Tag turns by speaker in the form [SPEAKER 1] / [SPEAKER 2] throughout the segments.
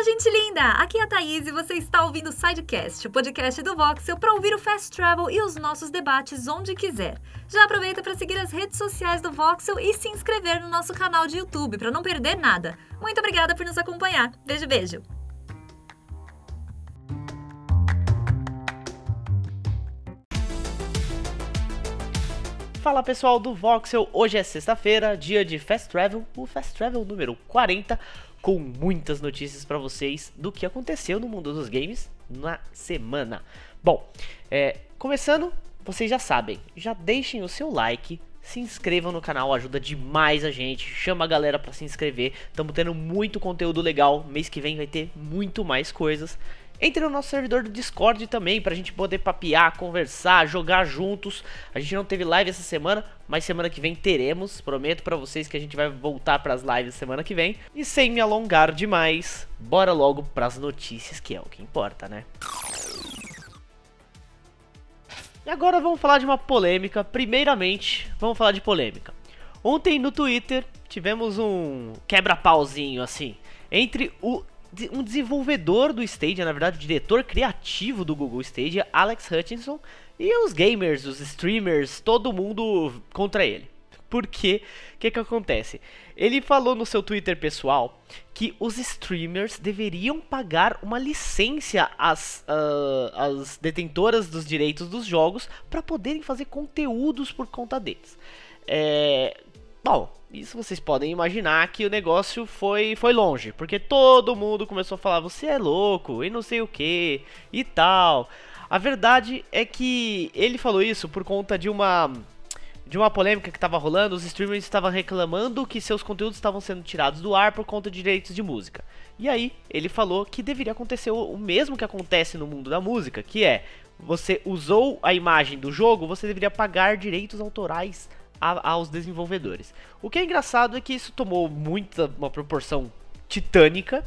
[SPEAKER 1] Fala, gente linda! Aqui é a Thaís e você está ouvindo o Sidecast, o podcast do Voxel para ouvir o Fast Travel e os nossos debates onde quiser. Já aproveita para seguir as redes sociais do Voxel e se inscrever no nosso canal de YouTube para não perder nada. Muito obrigada por nos acompanhar. Beijo, beijo!
[SPEAKER 2] Fala pessoal do Voxel, hoje é sexta-feira, dia de Fast Travel, o Fast Travel número 40, com muitas notícias para vocês do que aconteceu no mundo dos games na semana. Bom, é, começando, vocês já sabem, já deixem o seu like, se inscrevam no canal, ajuda demais a gente, chama a galera para se inscrever, estamos tendo muito conteúdo legal, mês que vem vai ter muito mais coisas. Entre no nosso servidor do Discord também, pra gente poder papear, conversar, jogar juntos. A gente não teve live essa semana, mas semana que vem teremos. Prometo pra vocês que a gente vai voltar pras lives semana que vem. E sem me alongar demais, bora logo pras notícias, que é o que importa, né? E agora vamos falar de uma polêmica. Primeiramente, vamos falar de polêmica. Ontem no Twitter tivemos um quebra-pauzinho assim entre o um desenvolvedor do Stadia, na verdade, o diretor criativo do Google Stadia, Alex Hutchinson, e os gamers, os streamers, todo mundo contra ele. Porque o que, que acontece? Ele falou no seu Twitter pessoal que os streamers deveriam pagar uma licença às, uh, às detentoras dos direitos dos jogos para poderem fazer conteúdos por conta deles. É, Bom, isso vocês podem imaginar que o negócio foi, foi longe, porque todo mundo começou a falar: você é louco e não sei o que e tal. A verdade é que ele falou isso por conta de uma de uma polêmica que estava rolando, os streamers estavam reclamando que seus conteúdos estavam sendo tirados do ar por conta de direitos de música. E aí, ele falou que deveria acontecer o mesmo que acontece no mundo da música, que é você usou a imagem do jogo, você deveria pagar direitos autorais a, aos desenvolvedores. O que é engraçado é que isso tomou muita uma proporção titânica,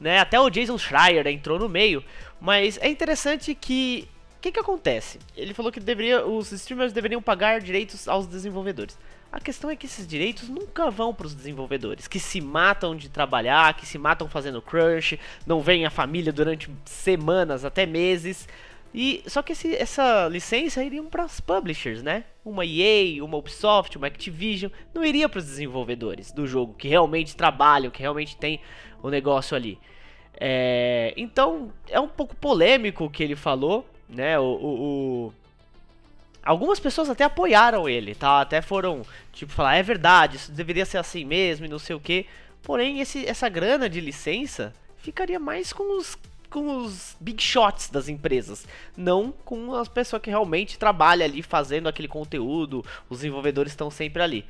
[SPEAKER 2] né? Até o Jason Schreier entrou no meio, mas é interessante que o que, que acontece? Ele falou que deveria, os streamers deveriam pagar direitos aos desenvolvedores. A questão é que esses direitos nunca vão para os desenvolvedores, que se matam de trabalhar, que se matam fazendo crunch, não vem a família durante semanas, até meses. E só que esse, essa licença iria para os publishers, né? Uma EA, uma Ubisoft, uma Activision, não iria para os desenvolvedores do jogo que realmente trabalham, que realmente tem o negócio ali. É, então é um pouco polêmico o que ele falou, né? O, o, o, Algumas pessoas até apoiaram ele, tá? Até foram tipo falar é verdade, isso deveria ser assim mesmo e não sei o que. Porém esse, essa grana de licença ficaria mais com os com os big shots das empresas, não com as pessoas que realmente trabalham ali fazendo aquele conteúdo, os desenvolvedores estão sempre ali.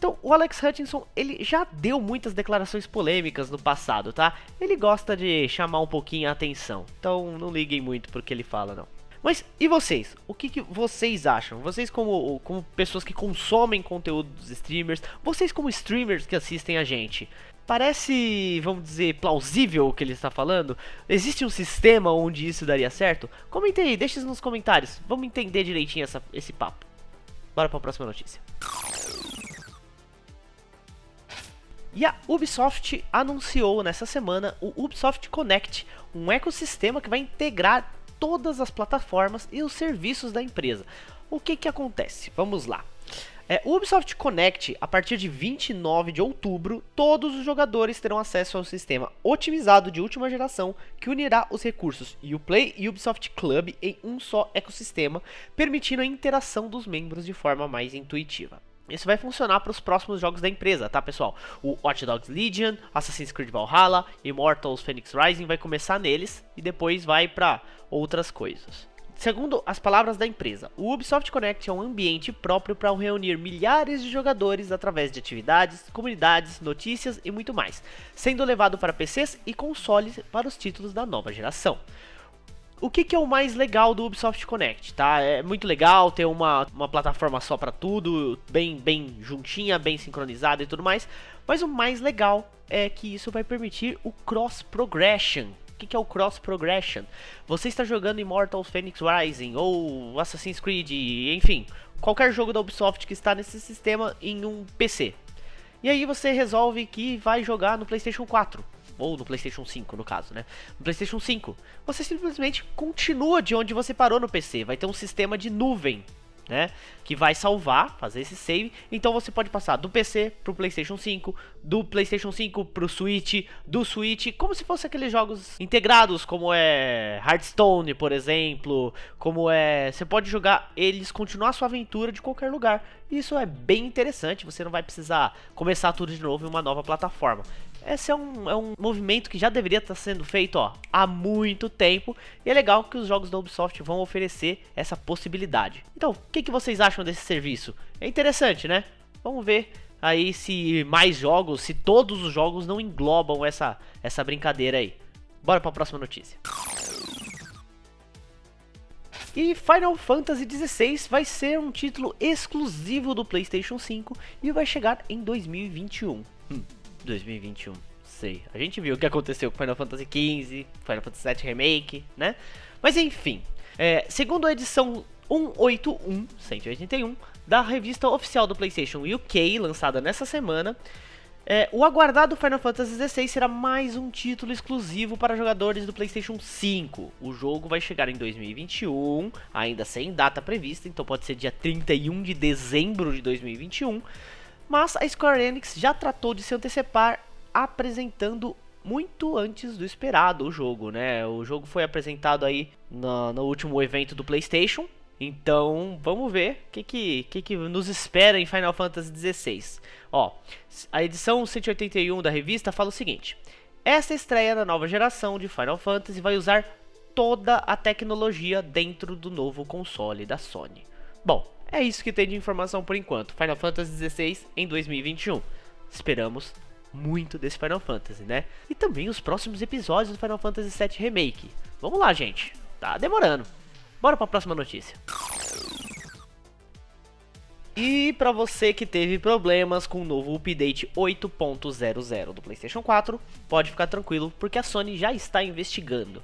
[SPEAKER 2] Então, o Alex Hutchinson, ele já deu muitas declarações polêmicas no passado, tá? Ele gosta de chamar um pouquinho a atenção. Então, não liguem muito pro que ele fala, não. Mas e vocês? O que, que, vocês acham? Vocês como, como pessoas que consomem conteúdo dos streamers, vocês como streamers que assistem a gente, Parece, vamos dizer, plausível o que ele está falando? Existe um sistema onde isso daria certo? Comente aí, deixe nos comentários. Vamos entender direitinho essa, esse papo. Bora para a próxima notícia. E a Ubisoft anunciou nessa semana o Ubisoft Connect, um ecossistema que vai integrar todas as plataformas e os serviços da empresa. O que que acontece? Vamos lá. É, o Ubisoft Connect, a partir de 29 de outubro, todos os jogadores terão acesso ao sistema otimizado de última geração que unirá os recursos Uplay e Ubisoft Club em um só ecossistema, permitindo a interação dos membros de forma mais intuitiva. Isso vai funcionar para os próximos jogos da empresa, tá pessoal? O Watch Dogs Legion, Assassin's Creed Valhalla, Immortals Phoenix Rising vai começar neles e depois vai para outras coisas. Segundo as palavras da empresa, o Ubisoft Connect é um ambiente próprio para reunir milhares de jogadores através de atividades, comunidades, notícias e muito mais, sendo levado para PCs e consoles para os títulos da nova geração. O que, que, é o mais legal do Ubisoft Connect, tá? É muito legal ter uma, uma plataforma só para tudo, bem, bem juntinha, bem sincronizada e tudo mais. Mas o mais legal é que isso vai permitir o cross progression, que, que é o Cross Progression? Você está jogando Immortals Phoenix Rising ou Assassin's Creed, enfim, qualquer jogo da Ubisoft que está nesse sistema em um PC. E aí você resolve que vai jogar no PlayStation 4. ou no PlayStation 5 no caso, né? No PlayStation 5, você simplesmente continua de onde você parou no PC, vai ter um sistema de nuvem né? Que vai salvar, fazer esse save. Então você pode passar do PC pro PlayStation 5, do PlayStation 5 pro Switch, do Switch, como se fosse aqueles jogos integrados, como é Hearthstone, por exemplo, como é, você pode jogar eles continuar sua aventura de qualquer lugar. Isso é bem interessante, você não vai precisar começar tudo de novo em uma nova plataforma. Esse é um, é um movimento que já deveria estar sendo feito ó, há muito tempo. E é legal que os jogos da Ubisoft vão oferecer essa possibilidade. Então, o que, que vocês acham desse serviço? É interessante, né? Vamos ver aí se mais jogos, se todos os jogos não englobam essa, essa brincadeira aí. Bora para a próxima notícia. E Final Fantasy XVI vai ser um título exclusivo do PlayStation 5 e vai chegar em 2021. Hum. 2021. Sei. A gente viu o que aconteceu com Final Fantasy XV, Final Fantasy VII Remake, né? Mas enfim, é, segundo a edição 181, 181, da revista oficial do PlayStation UK, lançada nessa semana, é, o aguardado Final Fantasy XVI será mais um título exclusivo para jogadores do PlayStation 5. O jogo vai chegar em 2021, ainda sem data prevista, então pode ser dia 31 de dezembro de 2021 mas a Square Enix já tratou de se antecipar apresentando muito antes do esperado o jogo, né? O jogo foi apresentado aí no, no último evento do PlayStation. Então, vamos ver o que, que, que, que nos espera em Final Fantasy XVI. Ó, a edição 181 da revista fala o seguinte: essa estreia da nova geração de Final Fantasy vai usar toda a tecnologia dentro do novo console da Sony. Bom, é isso que tem de informação por enquanto. Final Fantasy XVI em 2021. Esperamos muito desse Final Fantasy, né? E também os próximos episódios do Final Fantasy VII Remake. Vamos lá, gente. Tá demorando. Bora para a próxima notícia. E para você que teve problemas com o novo update 8.00 do PlayStation 4, pode ficar tranquilo, porque a Sony já está investigando.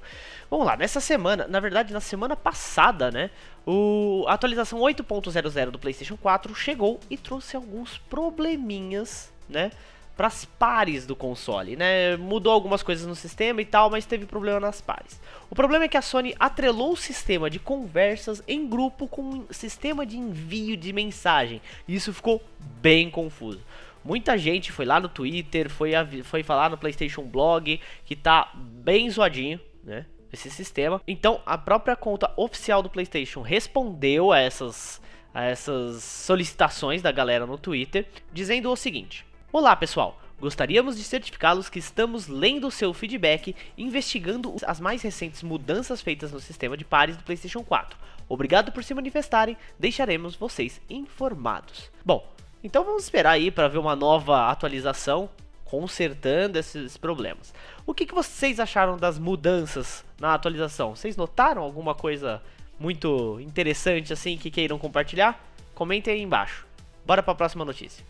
[SPEAKER 2] Vamos lá, nessa semana, na verdade na semana passada, né, o, a atualização 8.00 do PlayStation 4 chegou e trouxe alguns probleminhas, né, para as pares do console, né? Mudou algumas coisas no sistema e tal, mas teve problema nas pares. O problema é que a Sony atrelou o sistema de conversas em grupo com um sistema de envio de mensagem. E isso ficou bem confuso. Muita gente foi lá no Twitter, foi, foi falar no PlayStation Blog, que tá bem zoadinho, né? Esse sistema. Então, a própria conta oficial do PlayStation respondeu a essas, a essas solicitações da galera no Twitter, dizendo o seguinte: Olá pessoal, gostaríamos de certificá-los que estamos lendo seu feedback e investigando as mais recentes mudanças feitas no sistema de pares do PlayStation 4. Obrigado por se manifestarem, deixaremos vocês informados. Bom, então vamos esperar aí para ver uma nova atualização consertando esses problemas. O que, que vocês acharam das mudanças na atualização? Vocês notaram alguma coisa muito interessante assim que queiram compartilhar? Comentem aí embaixo. Bora para a próxima notícia.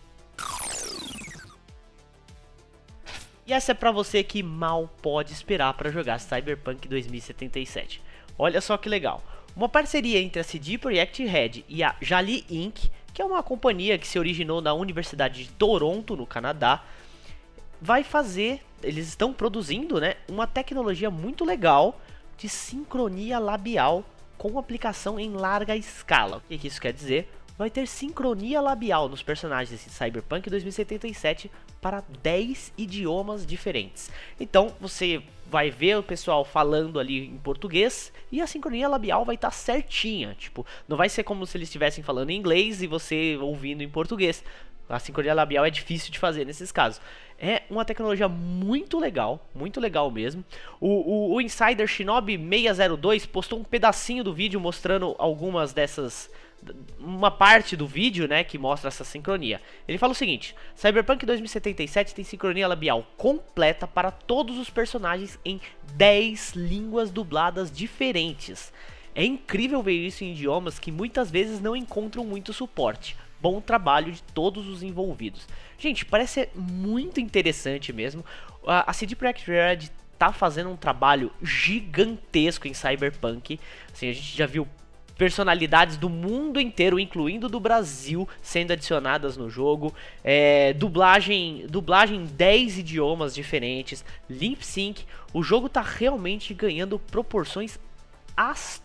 [SPEAKER 2] E essa é para você que mal pode esperar para jogar Cyberpunk 2077. Olha só que legal. Uma parceria entre a CD Projekt Red e a Jali Inc., que é uma companhia que se originou na Universidade de Toronto, no Canadá, vai fazer, eles estão produzindo, né, uma tecnologia muito legal de sincronia labial com aplicação em larga escala. O que isso quer dizer? vai ter sincronia labial nos personagens de Cyberpunk 2077 para 10 idiomas diferentes. Então você vai ver o pessoal falando ali em português e a sincronia labial vai estar tá certinha. Tipo, não vai ser como se eles estivessem falando em inglês e você ouvindo em português. A sincronia labial é difícil de fazer nesses casos. É uma tecnologia muito legal, muito legal mesmo. O, o, o Insider Shinobi 602 postou um pedacinho do vídeo mostrando algumas dessas uma parte do vídeo, né, que mostra essa sincronia. Ele fala o seguinte: Cyberpunk 2077 tem sincronia labial completa para todos os personagens em 10 línguas dubladas diferentes. É incrível ver isso em idiomas que muitas vezes não encontram muito suporte. Bom trabalho de todos os envolvidos. Gente, parece muito interessante mesmo. A CD Projekt Red tá fazendo um trabalho gigantesco em Cyberpunk. Assim, a gente já viu personalidades do mundo inteiro, incluindo do Brasil, sendo adicionadas no jogo. É, dublagem, dublagem em 10 idiomas diferentes, lip sync. O jogo tá realmente ganhando proporções ast...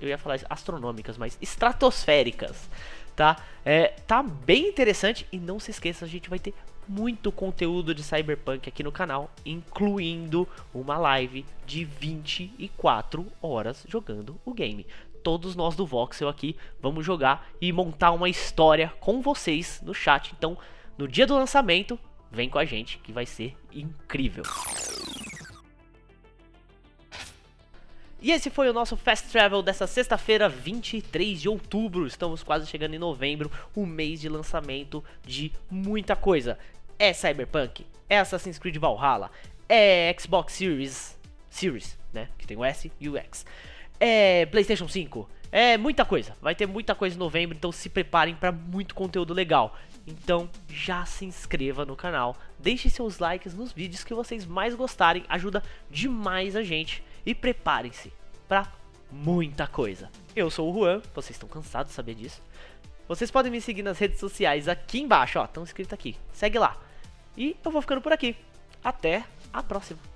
[SPEAKER 2] eu ia falar astronômicas, mas estratosféricas, tá? É, tá bem interessante e não se esqueça, a gente vai ter muito conteúdo de Cyberpunk aqui no canal, incluindo uma live de 24 horas jogando o game todos nós do Voxel aqui vamos jogar e montar uma história com vocês no chat. Então, no dia do lançamento, vem com a gente que vai ser incrível. E esse foi o nosso Fast Travel dessa sexta-feira, 23 de outubro. Estamos quase chegando em novembro, o mês de lançamento de muita coisa. É Cyberpunk, é Assassin's Creed Valhalla, é Xbox Series, Series, né, que tem o S e o X é PlayStation 5. É muita coisa. Vai ter muita coisa em novembro, então se preparem para muito conteúdo legal. Então já se inscreva no canal, deixe seus likes nos vídeos que vocês mais gostarem, ajuda demais a gente e preparem-se para muita coisa. Eu sou o Juan, vocês estão cansados de saber disso. Vocês podem me seguir nas redes sociais aqui embaixo, ó, estão escrito aqui. Segue lá. E eu vou ficando por aqui. Até a próxima.